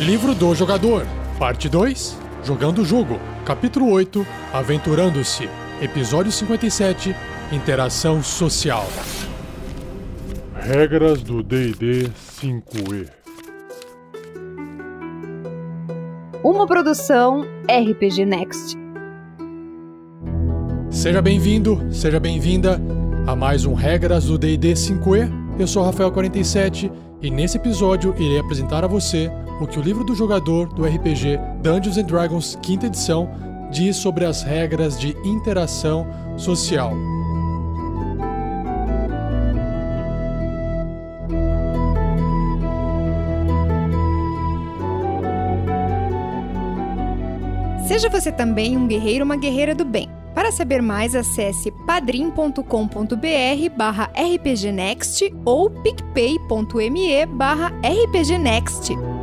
Livro do Jogador, Parte 2 Jogando o Jogo, Capítulo 8 Aventurando-se, Episódio 57 Interação Social. Regras do DD 5E. Uma produção RPG Next. Seja bem-vindo, seja bem-vinda a mais um Regras do DD 5E. Eu sou Rafael47 e nesse episódio irei apresentar a você o que o livro do jogador do RPG Dungeons and Dragons quinta edição diz sobre as regras de interação social. Seja você também um guerreiro ou uma guerreira do bem. Para saber mais, acesse padrim.com.br barra rpgnext ou picpay.me barra rpgnext.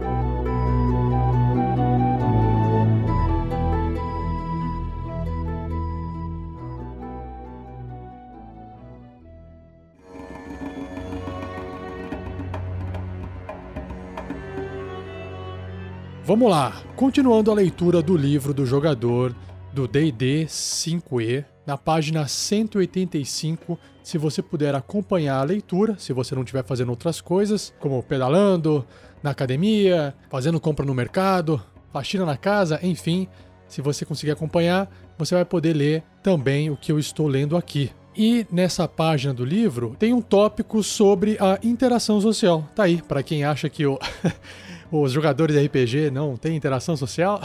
Vamos lá, continuando a leitura do livro do jogador do D&D 5e, na página 185, se você puder acompanhar a leitura, se você não estiver fazendo outras coisas, como pedalando, na academia, fazendo compra no mercado, faxina na casa, enfim, se você conseguir acompanhar, você vai poder ler também o que eu estou lendo aqui. E nessa página do livro tem um tópico sobre a interação social. Tá aí, para quem acha que o os jogadores de RPG não têm interação social?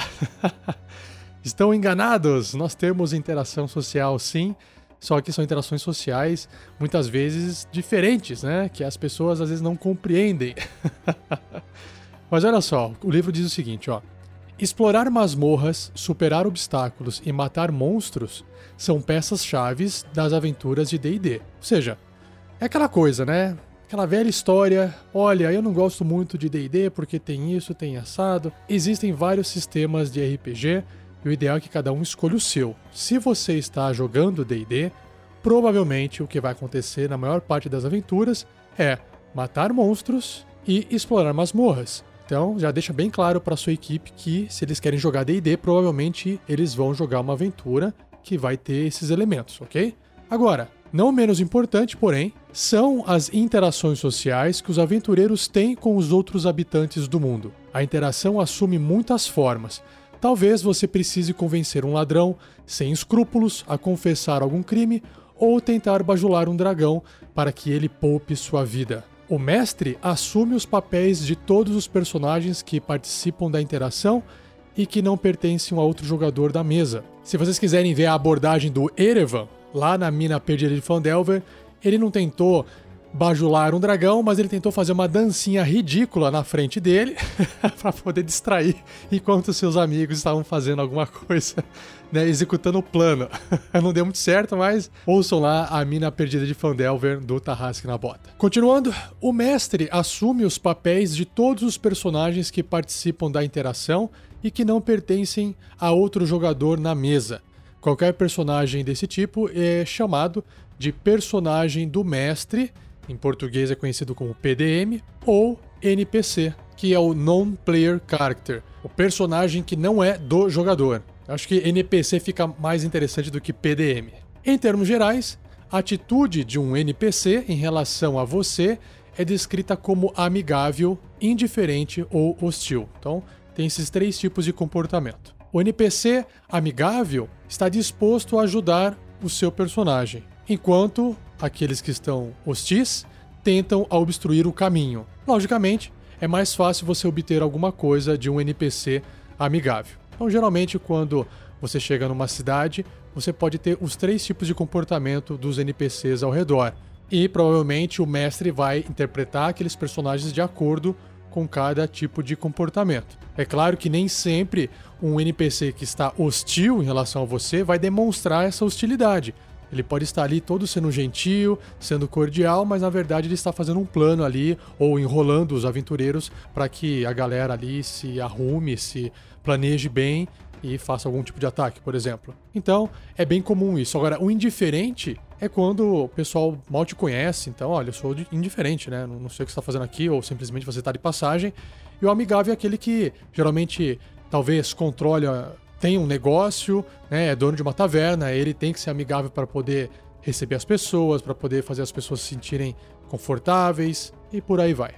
Estão enganados! Nós temos interação social sim, só que são interações sociais muitas vezes diferentes, né? Que as pessoas às vezes não compreendem. Mas olha só, o livro diz o seguinte, ó. Explorar masmorras, superar obstáculos e matar monstros são peças chaves das aventuras de D&D. Ou seja, é aquela coisa, né? Aquela velha história, olha, eu não gosto muito de D&D porque tem isso, tem assado. Existem vários sistemas de RPG e o ideal é que cada um escolha o seu. Se você está jogando D&D, provavelmente o que vai acontecer na maior parte das aventuras é matar monstros e explorar masmorras. Então, já deixa bem claro para sua equipe que se eles querem jogar D&D, provavelmente eles vão jogar uma aventura que vai ter esses elementos, ok? Agora, não menos importante, porém, são as interações sociais que os aventureiros têm com os outros habitantes do mundo. A interação assume muitas formas. Talvez você precise convencer um ladrão sem escrúpulos a confessar algum crime ou tentar bajular um dragão para que ele poupe sua vida. O mestre assume os papéis de todos os personagens que participam da interação e que não pertencem a outro jogador da mesa. Se vocês quiserem ver a abordagem do Erevan, lá na mina perdida de Fandelver, ele não tentou bajular um dragão, mas ele tentou fazer uma dancinha ridícula na frente dele para poder distrair enquanto seus amigos estavam fazendo alguma coisa, né, executando o plano. Não deu muito certo, mas ouçam lá a mina perdida de Fandelver do Tarrasque na bota. Continuando, o mestre assume os papéis de todos os personagens que participam da interação e que não pertencem a outro jogador na mesa. Qualquer personagem desse tipo é chamado de personagem do mestre, em português é conhecido como PDM, ou NPC, que é o Non-Player Character, o personagem que não é do jogador. Acho que NPC fica mais interessante do que PDM. Em termos gerais, a atitude de um NPC em relação a você é descrita como amigável, indiferente ou hostil. Então, tem esses três tipos de comportamento. O NPC amigável está disposto a ajudar o seu personagem, enquanto aqueles que estão hostis tentam obstruir o caminho. Logicamente, é mais fácil você obter alguma coisa de um NPC amigável. Então, geralmente, quando você chega numa cidade, você pode ter os três tipos de comportamento dos NPCs ao redor. E provavelmente o mestre vai interpretar aqueles personagens de acordo com cada tipo de comportamento. É claro que nem sempre um NPC que está hostil em relação a você vai demonstrar essa hostilidade. Ele pode estar ali todo sendo gentil, sendo cordial, mas na verdade ele está fazendo um plano ali ou enrolando os aventureiros para que a galera ali se arrume, se planeje bem e faça algum tipo de ataque, por exemplo. Então, é bem comum isso. Agora, o indiferente é quando o pessoal mal te conhece, então, olha, eu sou indiferente, né? Não sei o que você está fazendo aqui, ou simplesmente você está de passagem. E o amigável é aquele que geralmente talvez controle, tem um negócio, né? É dono de uma taverna, ele tem que ser amigável para poder receber as pessoas, para poder fazer as pessoas se sentirem confortáveis e por aí vai.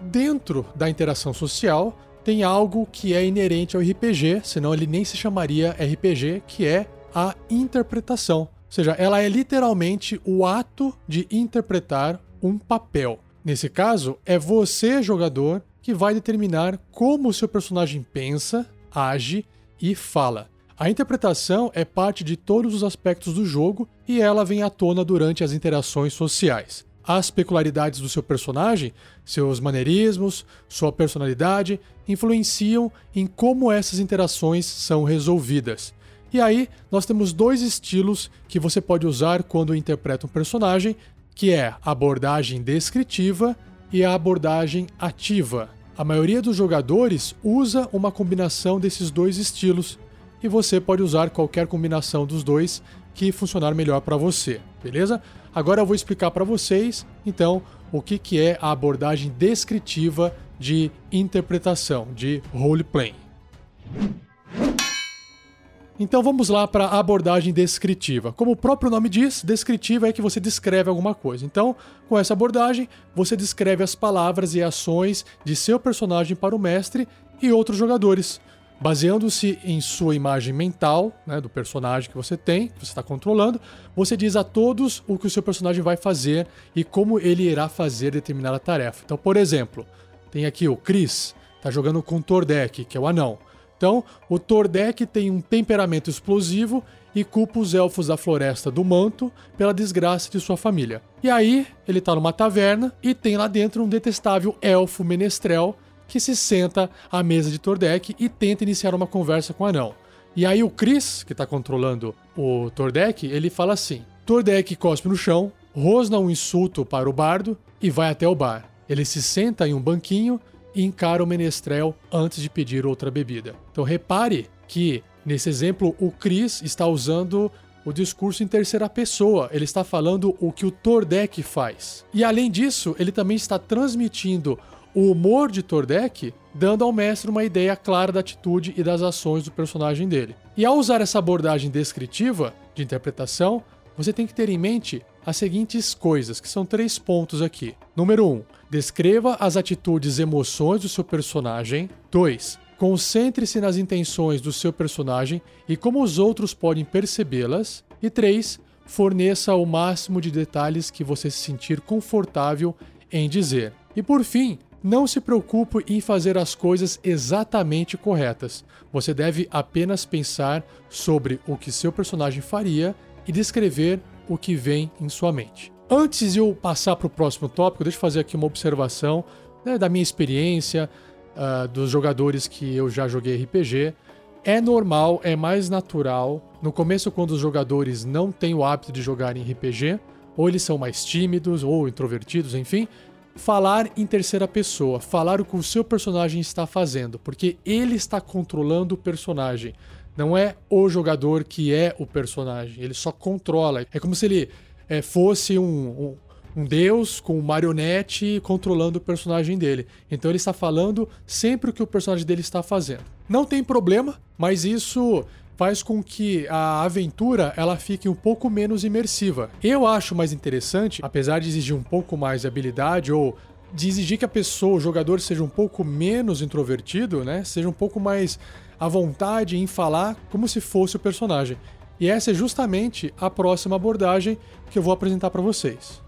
Dentro da interação social, tem algo que é inerente ao RPG, senão ele nem se chamaria RPG, que é a interpretação. Ou seja, ela é literalmente o ato de interpretar um papel. Nesse caso, é você, jogador, que vai determinar como o seu personagem pensa, age e fala. A interpretação é parte de todos os aspectos do jogo e ela vem à tona durante as interações sociais as peculiaridades do seu personagem, seus maneirismos, sua personalidade, influenciam em como essas interações são resolvidas. E aí, nós temos dois estilos que você pode usar quando interpreta um personagem, que é a abordagem descritiva e a abordagem ativa. A maioria dos jogadores usa uma combinação desses dois estilos, e você pode usar qualquer combinação dos dois que funcionar melhor para você, beleza? Agora eu vou explicar para vocês, então, o que, que é a abordagem descritiva de interpretação, de role-playing. Então vamos lá para a abordagem descritiva. Como o próprio nome diz, descritiva é que você descreve alguma coisa. Então, com essa abordagem, você descreve as palavras e ações de seu personagem para o mestre e outros jogadores. Baseando-se em sua imagem mental, né, do personagem que você tem, que você está controlando, você diz a todos o que o seu personagem vai fazer e como ele irá fazer determinada tarefa. Então, por exemplo, tem aqui o Chris, está jogando com o Tordek, que é o anão. Então, o Tordek tem um temperamento explosivo e culpa os elfos da floresta do manto pela desgraça de sua família. E aí, ele está numa taverna e tem lá dentro um detestável elfo menestrel que se senta à mesa de Tordek e tenta iniciar uma conversa com o anão. E aí o Chris, que está controlando o Tordek, ele fala assim: Tordek cospe no chão, rosna um insulto para o bardo e vai até o bar. Ele se senta em um banquinho e encara o menestrel antes de pedir outra bebida. Então repare que nesse exemplo o Chris está usando o discurso em terceira pessoa. Ele está falando o que o Tordek faz. E além disso, ele também está transmitindo o humor de Tordek, dando ao mestre uma ideia clara da atitude e das ações do personagem dele. E ao usar essa abordagem descritiva de interpretação, você tem que ter em mente as seguintes coisas, que são três pontos aqui. Número 1. Um, descreva as atitudes e emoções do seu personagem. 2. Concentre-se nas intenções do seu personagem e como os outros podem percebê-las. E 3. Forneça o máximo de detalhes que você se sentir confortável em dizer. E por fim, não se preocupe em fazer as coisas exatamente corretas. Você deve apenas pensar sobre o que seu personagem faria e descrever o que vem em sua mente. Antes de eu passar para o próximo tópico, deixa eu fazer aqui uma observação né, da minha experiência, uh, dos jogadores que eu já joguei RPG. É normal, é mais natural. No começo, quando os jogadores não têm o hábito de jogar em RPG, ou eles são mais tímidos ou introvertidos, enfim, falar em terceira pessoa, falar o que o seu personagem está fazendo, porque ele está controlando o personagem. Não é o jogador que é o personagem, ele só controla. É como se ele é, fosse um, um, um deus com um marionete controlando o personagem dele. Então ele está falando sempre o que o personagem dele está fazendo. Não tem problema, mas isso faz com que a aventura ela fique um pouco menos imersiva. Eu acho mais interessante, apesar de exigir um pouco mais de habilidade ou de exigir que a pessoa, o jogador, seja um pouco menos introvertido, né? Seja um pouco mais à vontade em falar como se fosse o personagem. E essa é justamente a próxima abordagem que eu vou apresentar para vocês.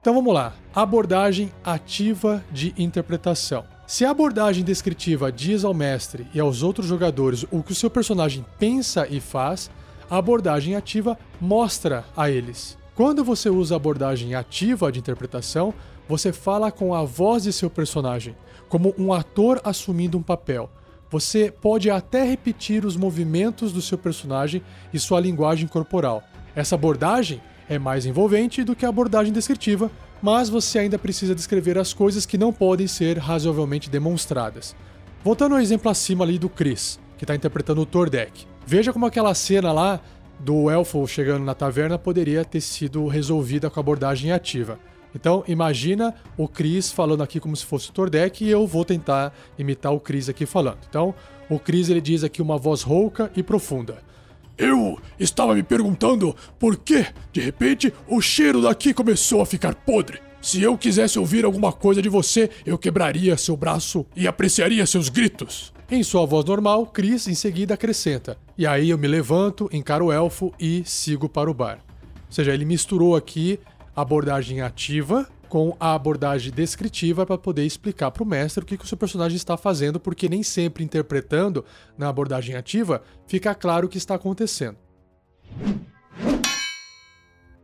Então vamos lá. Abordagem ativa de interpretação. Se a abordagem descritiva diz ao mestre e aos outros jogadores o que o seu personagem pensa e faz, a abordagem ativa mostra a eles. Quando você usa a abordagem ativa de interpretação, você fala com a voz de seu personagem, como um ator assumindo um papel. Você pode até repetir os movimentos do seu personagem e sua linguagem corporal. Essa abordagem é mais envolvente do que a abordagem descritiva, mas você ainda precisa descrever as coisas que não podem ser razoavelmente demonstradas. Voltando ao exemplo acima ali do Chris, que está interpretando o Tordek. Veja como aquela cena lá do elfo chegando na taverna poderia ter sido resolvida com abordagem ativa. Então, imagina o Chris falando aqui como se fosse o Tordek e eu vou tentar imitar o Chris aqui falando. Então, o Chris ele diz aqui uma voz rouca e profunda. Eu estava me perguntando por que, de repente, o cheiro daqui começou a ficar podre. Se eu quisesse ouvir alguma coisa de você, eu quebraria seu braço e apreciaria seus gritos. Em sua voz normal, Chris em seguida acrescenta: E aí eu me levanto, encaro o elfo e sigo para o bar. Ou seja, ele misturou aqui a abordagem ativa com a abordagem descritiva para poder explicar para o mestre o que, que o seu personagem está fazendo, porque nem sempre interpretando na abordagem ativa fica claro o que está acontecendo.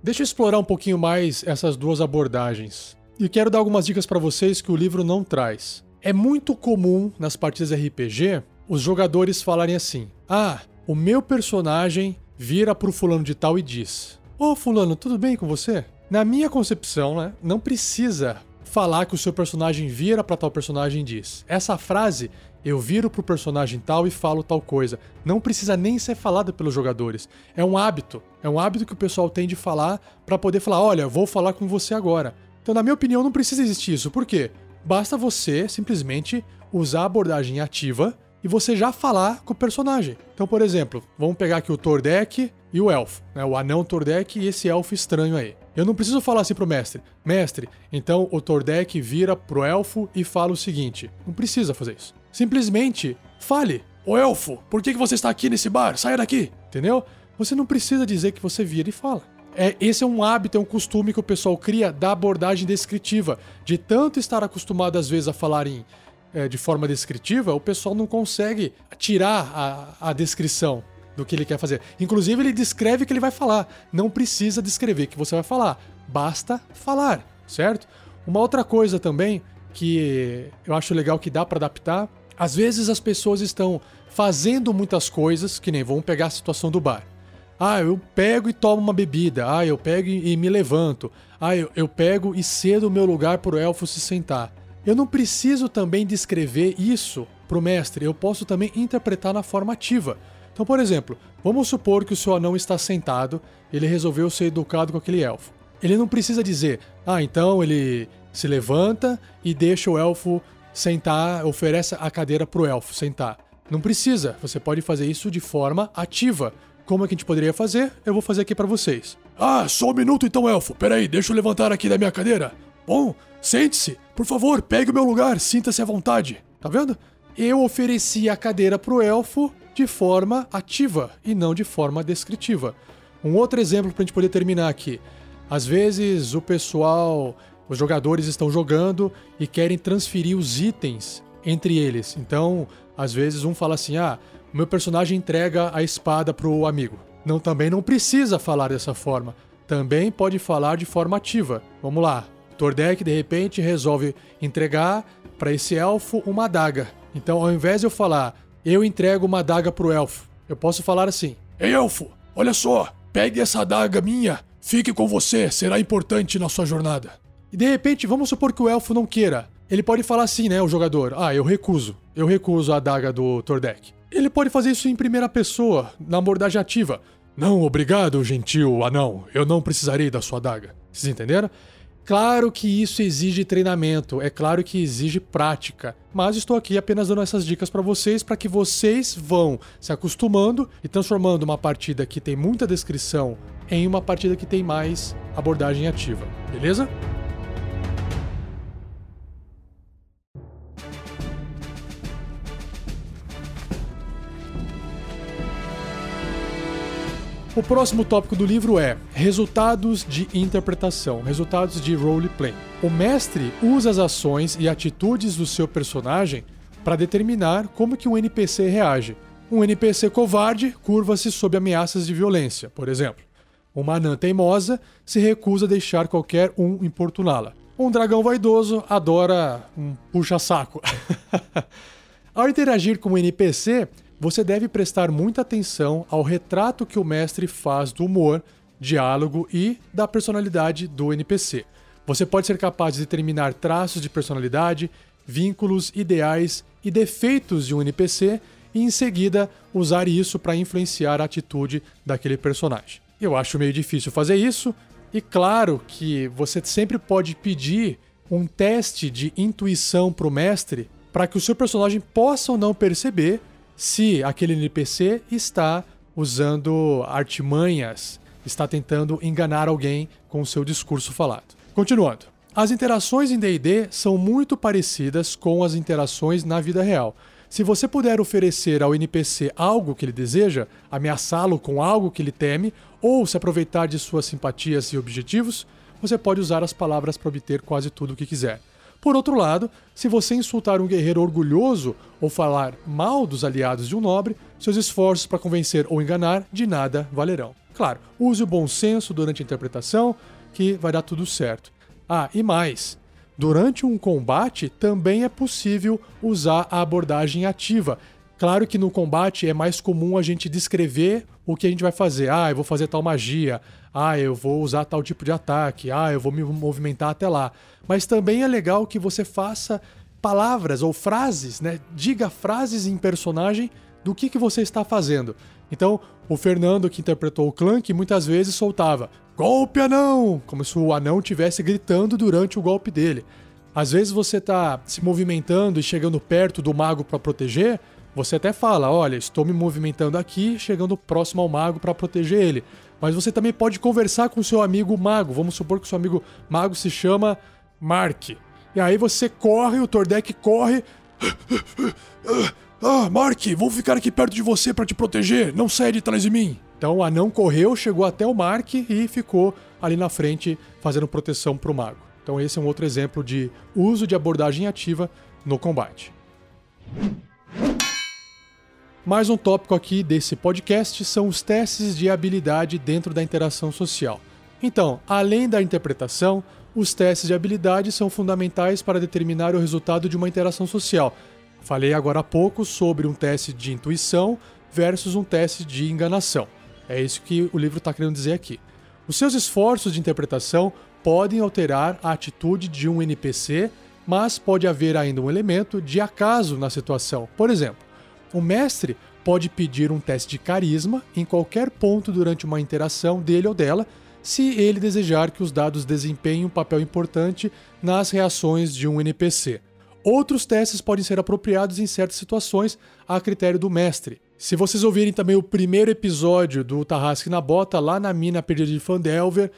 Deixa eu explorar um pouquinho mais essas duas abordagens. E quero dar algumas dicas para vocês que o livro não traz. É muito comum nas partidas RPG os jogadores falarem assim: Ah, o meu personagem vira pro fulano de tal e diz: Ô oh, fulano, tudo bem com você? Na minha concepção, né, não precisa falar que o seu personagem vira para tal personagem e diz. Essa frase, eu viro pro personagem tal e falo tal coisa, não precisa nem ser falada pelos jogadores. É um hábito. É um hábito que o pessoal tem de falar para poder falar, olha, vou falar com você agora. Então, na minha opinião, não precisa existir isso. Por quê? Basta você simplesmente usar a abordagem ativa e você já falar com o personagem. Então, por exemplo, vamos pegar aqui o Tordek e o elfo, né? o anão Tordek e esse elfo estranho aí. Eu não preciso falar assim pro mestre, mestre, então o Tordek vira pro elfo e fala o seguinte. Não precisa fazer isso. Simplesmente fale. Ô elfo, por que, que você está aqui nesse bar? Saia daqui! Entendeu? Você não precisa dizer que você vira e fala. É, esse é um hábito, é um costume que o pessoal cria da abordagem descritiva. De tanto estar acostumado, às vezes, a falar em, é, de forma descritiva, o pessoal não consegue tirar a, a descrição do que ele quer fazer. Inclusive, ele descreve o que ele vai falar. Não precisa descrever o que você vai falar. Basta falar, certo? Uma outra coisa também que eu acho legal que dá para adaptar. Às vezes as pessoas estão fazendo muitas coisas, que nem vamos pegar a situação do bar. Ah, eu pego e tomo uma bebida. Ah, eu pego e me levanto. Ah, eu, eu pego e cedo o meu lugar para o elfo se sentar. Eu não preciso também descrever isso para o mestre, eu posso também interpretar na forma ativa. Então, por exemplo, vamos supor que o seu anão está sentado, ele resolveu ser educado com aquele elfo. Ele não precisa dizer, ah, então ele se levanta e deixa o elfo sentar, oferece a cadeira para o elfo sentar. Não precisa, você pode fazer isso de forma ativa. Como é que a gente poderia fazer? Eu vou fazer aqui para vocês. Ah, só um minuto então, elfo. Peraí, deixa eu levantar aqui da minha cadeira. Bom, sente-se. Por favor, pegue o meu lugar, sinta-se à vontade. Tá vendo? Eu ofereci a cadeira pro elfo de forma ativa e não de forma descritiva. Um outro exemplo pra gente poder terminar aqui. Às vezes o pessoal, os jogadores estão jogando e querem transferir os itens entre eles. Então, às vezes um fala assim: "Ah, o meu personagem entrega a espada pro amigo. Não, também não precisa falar dessa forma. Também pode falar de forma ativa. Vamos lá. Tordek de repente resolve entregar para esse elfo uma adaga. Então, ao invés de eu falar, eu entrego uma adaga pro elfo, eu posso falar assim: Ei, elfo, olha só, pegue essa adaga minha, fique com você, será importante na sua jornada. E de repente, vamos supor que o elfo não queira. Ele pode falar assim, né, o jogador: Ah, eu recuso. Eu recuso a adaga do Tordek. Ele pode fazer isso em primeira pessoa, na abordagem ativa. Não, obrigado, gentil anão. Eu não precisarei da sua adaga. Vocês entenderam? Claro que isso exige treinamento, é claro que exige prática, mas estou aqui apenas dando essas dicas para vocês para que vocês vão se acostumando e transformando uma partida que tem muita descrição em uma partida que tem mais abordagem ativa, beleza? O próximo tópico do livro é resultados de interpretação, resultados de roleplay. O mestre usa as ações e atitudes do seu personagem para determinar como que um NPC reage. Um NPC covarde curva-se sob ameaças de violência, por exemplo. Uma anã teimosa se recusa a deixar qualquer um importuná-la. Um dragão vaidoso adora um puxa-saco. Ao interagir com o NPC, você deve prestar muita atenção ao retrato que o mestre faz do humor, diálogo e da personalidade do NPC. Você pode ser capaz de determinar traços de personalidade, vínculos, ideais e defeitos de um NPC e em seguida usar isso para influenciar a atitude daquele personagem. Eu acho meio difícil fazer isso, e claro que você sempre pode pedir um teste de intuição para o mestre para que o seu personagem possa ou não perceber se aquele NPC está usando artimanhas, está tentando enganar alguém com o seu discurso falado. Continuando. As interações em D&D são muito parecidas com as interações na vida real. Se você puder oferecer ao NPC algo que ele deseja, ameaçá-lo com algo que ele teme, ou se aproveitar de suas simpatias e objetivos, você pode usar as palavras para obter quase tudo o que quiser. Por outro lado, se você insultar um guerreiro orgulhoso ou falar mal dos aliados de um nobre, seus esforços para convencer ou enganar de nada valerão. Claro, use o bom senso durante a interpretação, que vai dar tudo certo. Ah, e mais. Durante um combate também é possível usar a abordagem ativa. Claro que no combate é mais comum a gente descrever o que a gente vai fazer. Ah, eu vou fazer tal magia. Ah, eu vou usar tal tipo de ataque. Ah, eu vou me movimentar até lá. Mas também é legal que você faça palavras ou frases, né? Diga frases em personagem do que, que você está fazendo. Então, o Fernando, que interpretou o Clank, muitas vezes soltava Golpe anão! Como se o anão estivesse gritando durante o golpe dele. Às vezes você está se movimentando e chegando perto do mago para proteger, você até fala: Olha, estou me movimentando aqui, chegando próximo ao mago para proteger ele. Mas você também pode conversar com seu amigo mago. Vamos supor que seu amigo mago se chama Mark. E aí você corre, o Tordek corre. Ah, Mark, vou ficar aqui perto de você para te proteger. Não saia de trás de mim. Então o anão correu, chegou até o Mark e ficou ali na frente fazendo proteção para o mago. Então esse é um outro exemplo de uso de abordagem ativa no combate. Mais um tópico aqui desse podcast são os testes de habilidade dentro da interação social. Então, além da interpretação, os testes de habilidade são fundamentais para determinar o resultado de uma interação social. Falei agora há pouco sobre um teste de intuição versus um teste de enganação. É isso que o livro está querendo dizer aqui. Os seus esforços de interpretação podem alterar a atitude de um NPC, mas pode haver ainda um elemento de acaso na situação. Por exemplo, o mestre pode pedir um teste de carisma em qualquer ponto durante uma interação dele ou dela, se ele desejar que os dados desempenhem um papel importante nas reações de um NPC. Outros testes podem ser apropriados em certas situações a critério do mestre. Se vocês ouvirem também o primeiro episódio do Tarrasque na Bota, lá na mina perdida de Fandelver,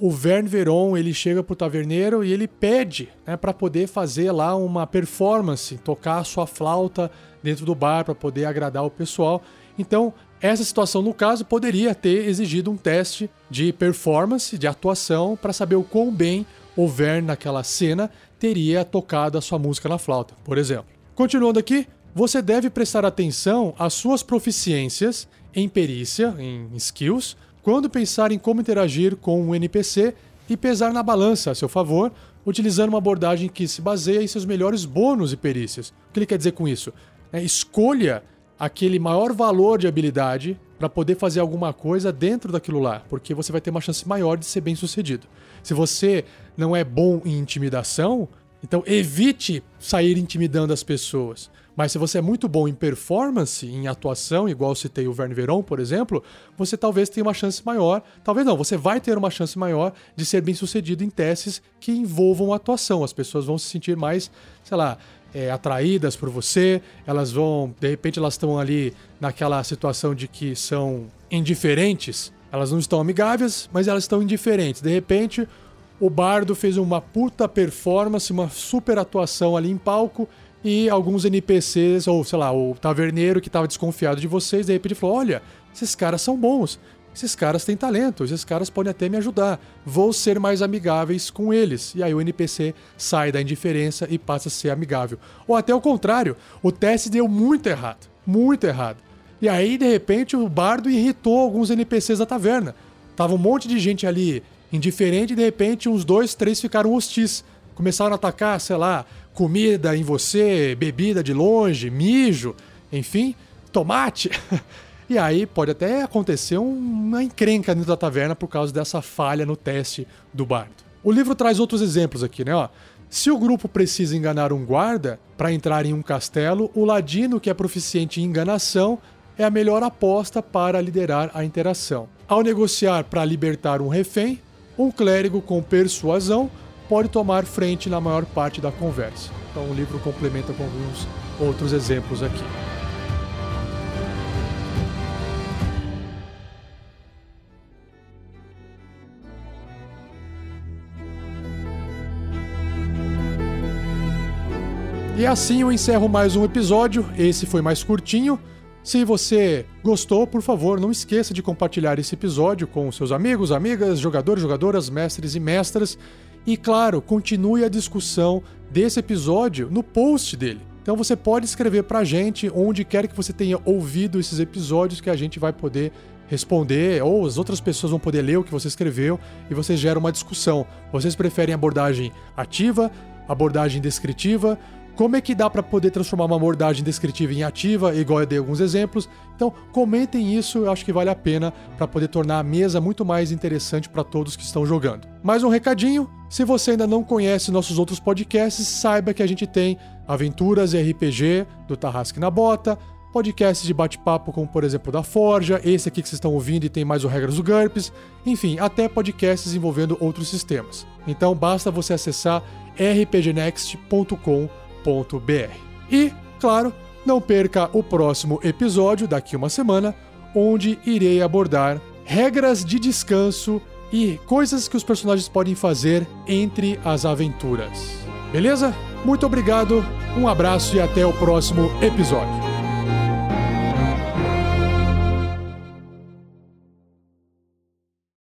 o Vern Veron ele chega pro taverneiro e ele pede né, para poder fazer lá uma performance, tocar a sua flauta dentro do bar para poder agradar o pessoal. Então, essa situação, no caso, poderia ter exigido um teste de performance, de atuação, para saber o quão bem o Vern, naquela cena, teria tocado a sua música na flauta, por exemplo. Continuando aqui, você deve prestar atenção às suas proficiências em perícia, em skills, quando pensar em como interagir com um NPC e pesar na balança a seu favor, utilizando uma abordagem que se baseia em seus melhores bônus e perícias. O que ele quer dizer com isso? É, escolha aquele maior valor de habilidade para poder fazer alguma coisa dentro daquilo lá, porque você vai ter uma chance maior de ser bem sucedido. Se você não é bom em intimidação, então evite sair intimidando as pessoas. Mas se você é muito bom em performance, em atuação, igual citei o Verne Veron, por exemplo, você talvez tenha uma chance maior, talvez não, você vai ter uma chance maior de ser bem sucedido em testes que envolvam atuação. As pessoas vão se sentir mais, sei lá, é, atraídas por você, elas vão, de repente, elas estão ali naquela situação de que são indiferentes, elas não estão amigáveis, mas elas estão indiferentes. De repente, o bardo fez uma puta performance, uma super atuação ali em palco e alguns NPCs, ou sei lá, o taverneiro que estava desconfiado de vocês, de repente falou: Olha, esses caras são bons, esses caras têm talento, esses caras podem até me ajudar, vou ser mais amigáveis com eles. E aí o NPC sai da indiferença e passa a ser amigável. Ou até o contrário, o teste deu muito errado, muito errado. E aí, de repente, o bardo irritou alguns NPCs da taverna. Tava um monte de gente ali indiferente e de repente uns dois, três ficaram hostis. Começaram a atacar, sei lá, comida em você, bebida de longe, mijo, enfim, tomate. E aí pode até acontecer uma encrenca dentro da taverna por causa dessa falha no teste do bardo. O livro traz outros exemplos aqui, né? Se o grupo precisa enganar um guarda para entrar em um castelo, o ladino que é proficiente em enganação é a melhor aposta para liderar a interação. Ao negociar para libertar um refém, um clérigo com persuasão pode tomar frente na maior parte da conversa. Então o livro complementa com alguns outros exemplos aqui. E assim eu encerro mais um episódio. Esse foi mais curtinho. Se você gostou, por favor, não esqueça de compartilhar esse episódio com seus amigos, amigas, jogadores, jogadoras, mestres e mestras. E claro, continue a discussão desse episódio no post dele. Então você pode escrever pra gente onde quer que você tenha ouvido esses episódios que a gente vai poder responder, ou as outras pessoas vão poder ler o que você escreveu e você gera uma discussão. Vocês preferem abordagem ativa, abordagem descritiva? Como é que dá para poder transformar uma abordagem descritiva em ativa, igual eu dei alguns exemplos? Então, comentem isso, eu acho que vale a pena para poder tornar a mesa muito mais interessante para todos que estão jogando. Mais um recadinho: se você ainda não conhece nossos outros podcasts, saiba que a gente tem Aventuras e RPG do Tarrasque na Bota, podcasts de bate-papo, como por exemplo da Forja, esse aqui que vocês estão ouvindo e tem mais o Regras do GURPS, enfim, até podcasts envolvendo outros sistemas. Então basta você acessar rpgnext.com.br e, claro, não perca o próximo episódio daqui uma semana, onde irei abordar regras de descanso e coisas que os personagens podem fazer entre as aventuras. Beleza? Muito obrigado, um abraço e até o próximo episódio.